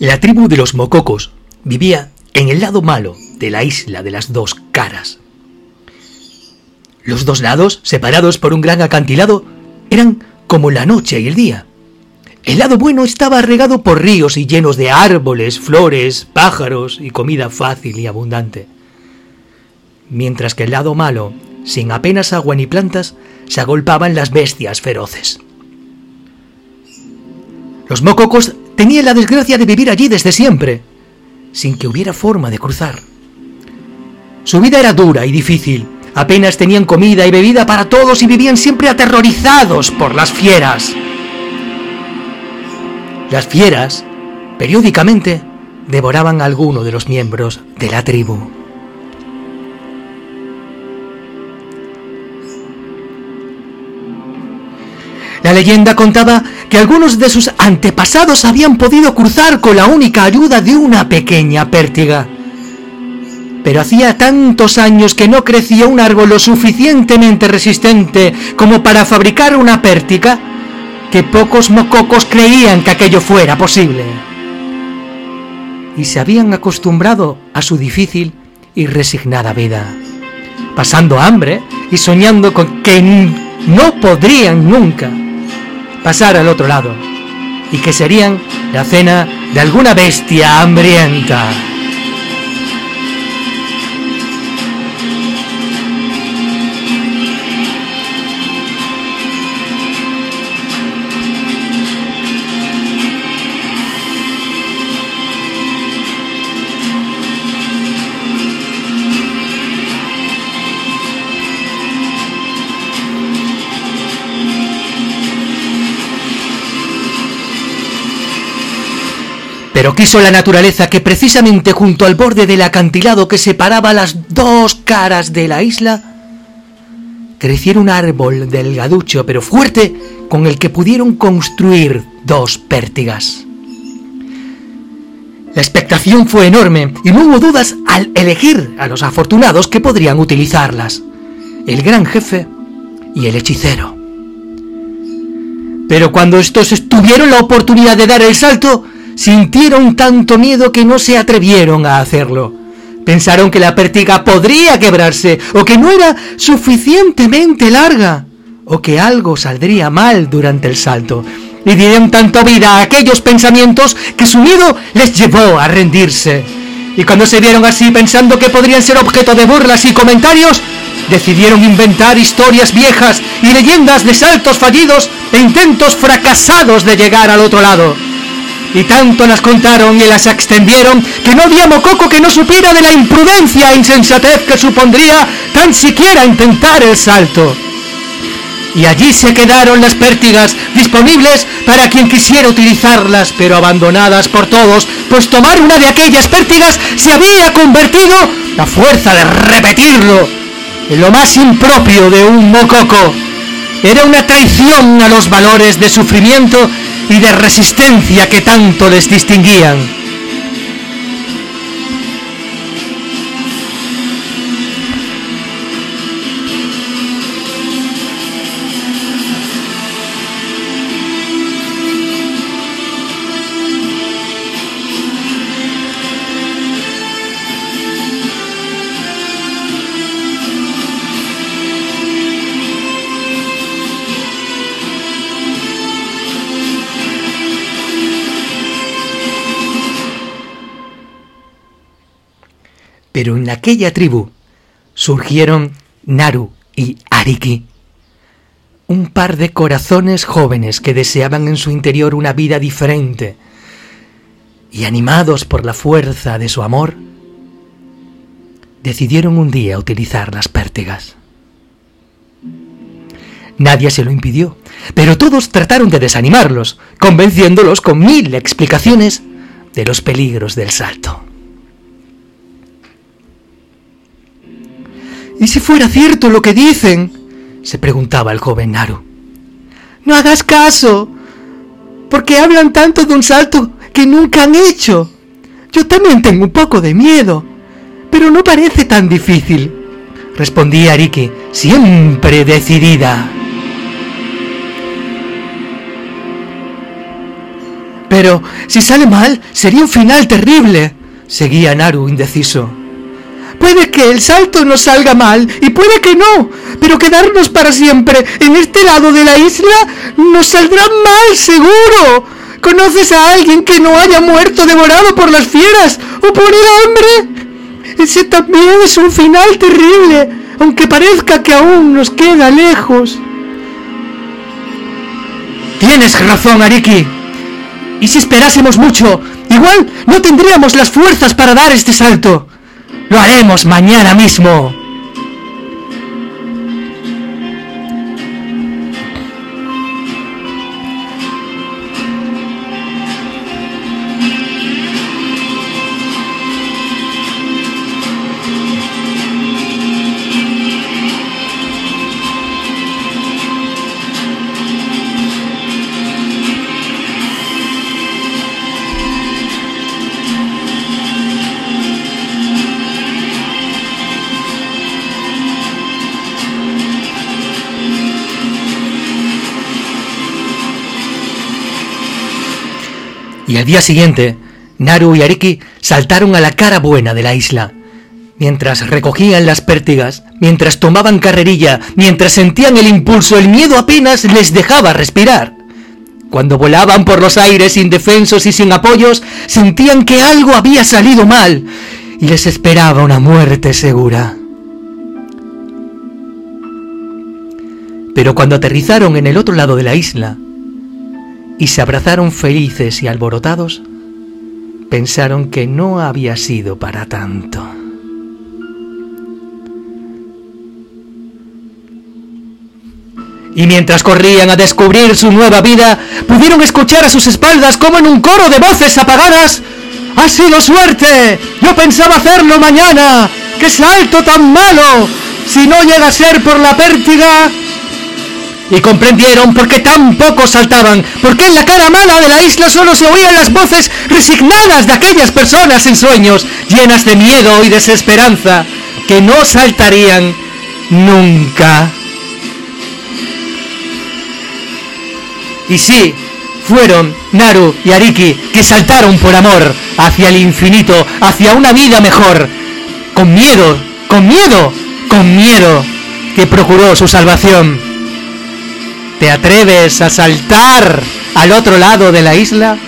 La tribu de los mococos vivía en el lado malo de la isla de las dos caras. Los dos lados, separados por un gran acantilado, eran como la noche y el día. El lado bueno estaba regado por ríos y llenos de árboles, flores, pájaros y comida fácil y abundante. Mientras que el lado malo, sin apenas agua ni plantas, se agolpaban las bestias feroces. Los mococos tenían la desgracia de vivir allí desde siempre, sin que hubiera forma de cruzar. Su vida era dura y difícil, apenas tenían comida y bebida para todos y vivían siempre aterrorizados por las fieras. Las fieras, periódicamente, devoraban a alguno de los miembros de la tribu. La leyenda contaba que algunos de sus antepasados habían podido cruzar con la única ayuda de una pequeña pértiga. Pero hacía tantos años que no crecía un árbol lo suficientemente resistente como para fabricar una pértiga que pocos mococos creían que aquello fuera posible. Y se habían acostumbrado a su difícil y resignada vida, pasando hambre y soñando con que no podrían nunca pasar al otro lado y que serían la cena de alguna bestia hambrienta. Pero quiso la naturaleza que precisamente junto al borde del acantilado que separaba las dos caras de la isla, creciera un árbol delgaducho pero fuerte con el que pudieron construir dos pértigas. La expectación fue enorme y no hubo dudas al elegir a los afortunados que podrían utilizarlas, el gran jefe y el hechicero. Pero cuando estos tuvieron la oportunidad de dar el salto, sintieron tanto miedo que no se atrevieron a hacerlo. Pensaron que la pértiga podría quebrarse, o que no era suficientemente larga, o que algo saldría mal durante el salto. Y dieron tanto vida a aquellos pensamientos que su miedo les llevó a rendirse. Y cuando se vieron así pensando que podrían ser objeto de burlas y comentarios, decidieron inventar historias viejas y leyendas de saltos fallidos e intentos fracasados de llegar al otro lado y tanto las contaron y las extendieron que no había mococo que no supiera de la imprudencia e insensatez que supondría tan siquiera intentar el salto. Y allí se quedaron las pértigas disponibles para quien quisiera utilizarlas, pero abandonadas por todos, pues tomar una de aquellas pértigas se había convertido, a fuerza de repetirlo, en lo más impropio de un mococo. Era una traición a los valores de sufrimiento y de resistencia que tanto les distinguían. Pero en aquella tribu surgieron Naru y Ariki, un par de corazones jóvenes que deseaban en su interior una vida diferente, y animados por la fuerza de su amor, decidieron un día utilizar las pértigas. Nadie se lo impidió, pero todos trataron de desanimarlos, convenciéndolos con mil explicaciones de los peligros del salto. ¿Y si fuera cierto lo que dicen? se preguntaba el joven Naru. No hagas caso, porque hablan tanto de un salto que nunca han hecho. Yo también tengo un poco de miedo, pero no parece tan difícil, respondía Ariki, siempre decidida. Pero si sale mal, sería un final terrible, seguía Naru indeciso. Puede que el salto nos salga mal y puede que no, pero quedarnos para siempre en este lado de la isla nos saldrá mal seguro. ¿Conoces a alguien que no haya muerto devorado por las fieras o por el hambre? Ese también es un final terrible, aunque parezca que aún nos queda lejos. Tienes razón, Ariki. Y si esperásemos mucho, igual no tendríamos las fuerzas para dar este salto. Lo haremos mañana mismo. Y al día siguiente, Naru y Ariki saltaron a la cara buena de la isla. Mientras recogían las pértigas, mientras tomaban carrerilla, mientras sentían el impulso, el miedo apenas les dejaba respirar. Cuando volaban por los aires indefensos y sin apoyos, sentían que algo había salido mal y les esperaba una muerte segura. Pero cuando aterrizaron en el otro lado de la isla, y se abrazaron felices y alborotados, pensaron que no había sido para tanto. Y mientras corrían a descubrir su nueva vida, pudieron escuchar a sus espaldas como en un coro de voces apagadas. ¡Ha sido suerte! Yo pensaba hacerlo mañana. ¡Qué salto tan malo! Si no llega a ser por la pértiga, y comprendieron por qué tan pocos saltaban, porque en la cara mala de la isla solo se oían las voces resignadas de aquellas personas en sueños, llenas de miedo y desesperanza, que no saltarían nunca. Y sí, fueron Naru y Ariki que saltaron por amor hacia el infinito, hacia una vida mejor, con miedo, con miedo, con miedo, que procuró su salvación. ¿Te atreves a saltar al otro lado de la isla?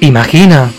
Imagina